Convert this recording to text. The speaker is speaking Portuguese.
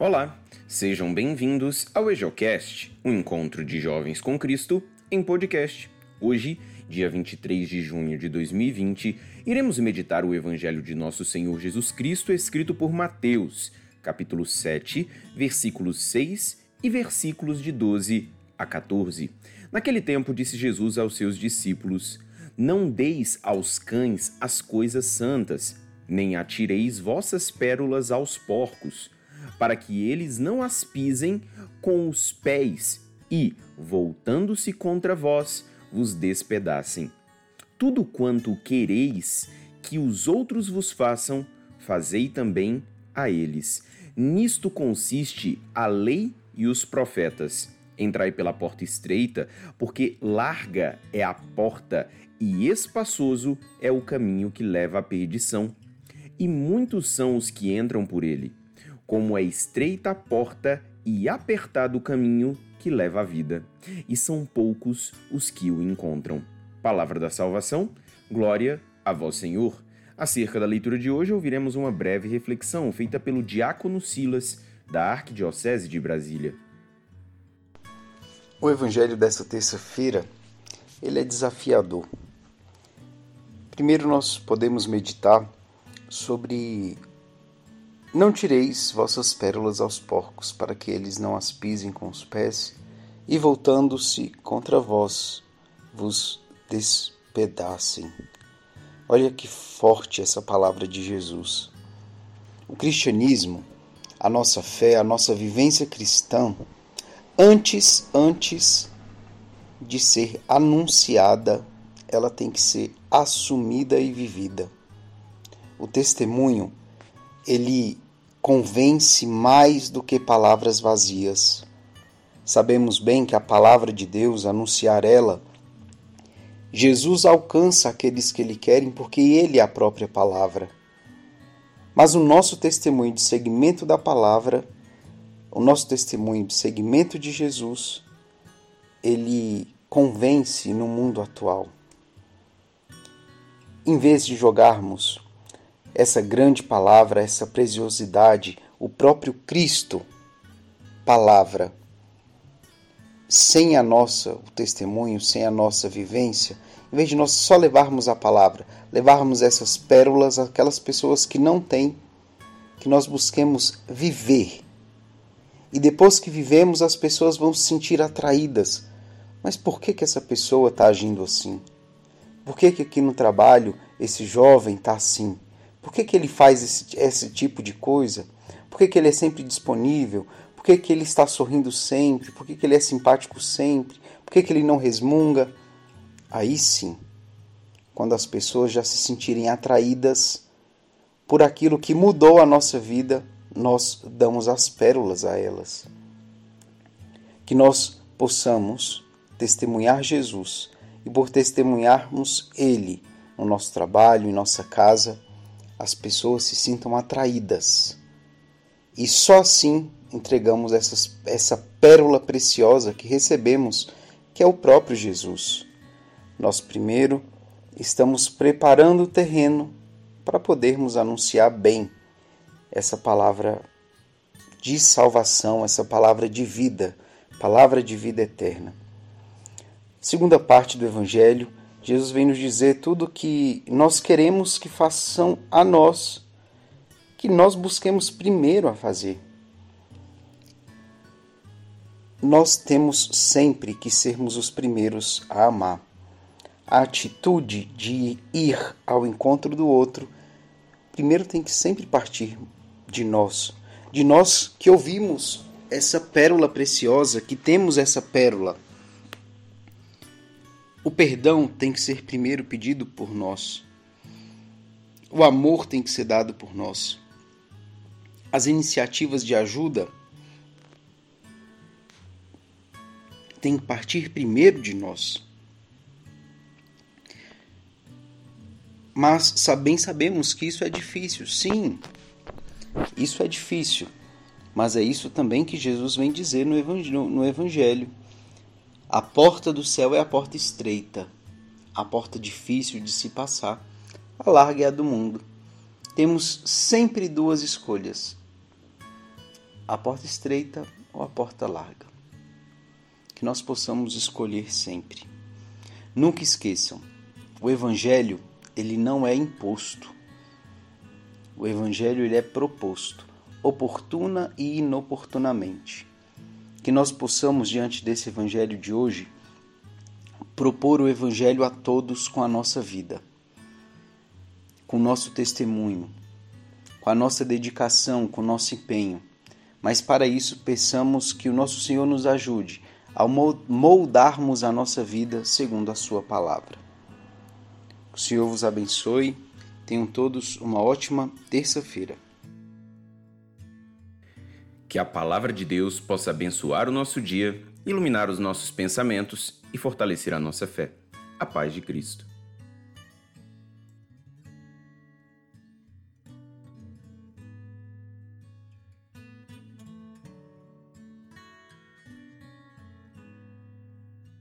Olá, sejam bem-vindos ao EJOcast, um encontro de jovens com Cristo em podcast. Hoje, dia 23 de junho de 2020, iremos meditar o Evangelho de Nosso Senhor Jesus Cristo escrito por Mateus, capítulo 7, versículos 6 e versículos de 12 a 14. Naquele tempo disse Jesus aos seus discípulos: Não deis aos cães as coisas santas, nem atireis vossas pérolas aos porcos para que eles não as pisem com os pés e, voltando-se contra vós, vos despedacem. Tudo quanto quereis que os outros vos façam, fazei também a eles. Nisto consiste a lei e os profetas. Entrai pela porta estreita, porque larga é a porta e espaçoso é o caminho que leva à perdição, e muitos são os que entram por ele como é estreita a porta e apertado o caminho que leva à vida, e são poucos os que o encontram. Palavra da salvação, glória a vós, Senhor. Acerca da leitura de hoje, ouviremos uma breve reflexão feita pelo diácono Silas, da Arquidiocese de Brasília. O evangelho dessa terça-feira, ele é desafiador. Primeiro nós podemos meditar sobre não tireis vossas pérolas aos porcos, para que eles não as pisem com os pés, e voltando-se contra vós, vos despedacem. Olha que forte essa palavra de Jesus. O cristianismo, a nossa fé, a nossa vivência cristã, antes, antes de ser anunciada, ela tem que ser assumida e vivida. O testemunho ele convence mais do que palavras vazias. Sabemos bem que a palavra de Deus, anunciar ela, Jesus alcança aqueles que lhe querem porque ele é a própria palavra. Mas o nosso testemunho de seguimento da palavra, o nosso testemunho de seguimento de Jesus, ele convence no mundo atual. Em vez de jogarmos essa grande palavra, essa preciosidade, o próprio Cristo, palavra. Sem a nossa o testemunho, sem a nossa vivência, em vez de nós só levarmos a palavra, levarmos essas pérolas àquelas pessoas que não têm, que nós busquemos viver. E depois que vivemos, as pessoas vão se sentir atraídas. Mas por que, que essa pessoa está agindo assim? Por que, que aqui no trabalho esse jovem está assim? Por que, que ele faz esse, esse tipo de coisa? Por que, que ele é sempre disponível? Por que, que ele está sorrindo sempre? Por que, que ele é simpático sempre? Por que, que ele não resmunga? Aí sim, quando as pessoas já se sentirem atraídas por aquilo que mudou a nossa vida, nós damos as pérolas a elas. Que nós possamos testemunhar Jesus e por testemunharmos Ele no nosso trabalho, em nossa casa, as pessoas se sintam atraídas. E só assim entregamos essas, essa pérola preciosa que recebemos, que é o próprio Jesus. Nós primeiro estamos preparando o terreno para podermos anunciar bem essa palavra de salvação, essa palavra de vida, palavra de vida eterna. Segunda parte do Evangelho, Jesus vem nos dizer tudo que nós queremos que façam a nós, que nós busquemos primeiro a fazer. Nós temos sempre que sermos os primeiros a amar. A atitude de ir ao encontro do outro, primeiro tem que sempre partir de nós, de nós que ouvimos essa pérola preciosa, que temos essa pérola o perdão tem que ser primeiro pedido por nós. O amor tem que ser dado por nós. As iniciativas de ajuda têm que partir primeiro de nós. Mas bem sabemos que isso é difícil. Sim, isso é difícil. Mas é isso também que Jesus vem dizer no Evangelho. A porta do céu é a porta estreita, a porta difícil de se passar, a larga é a do mundo. Temos sempre duas escolhas. a porta estreita ou a porta larga. Que nós possamos escolher sempre. Nunca esqueçam, o evangelho, ele não é imposto. O evangelho ele é proposto, oportuna e inoportunamente. Que nós possamos diante desse evangelho de hoje propor o evangelho a todos com a nossa vida, com o nosso testemunho, com a nossa dedicação, com o nosso empenho. Mas para isso, peçamos que o nosso Senhor nos ajude ao moldarmos a nossa vida segundo a Sua palavra. O Senhor vos abençoe. Tenham todos uma ótima terça-feira. Que a palavra de Deus possa abençoar o nosso dia, iluminar os nossos pensamentos e fortalecer a nossa fé. A paz de Cristo.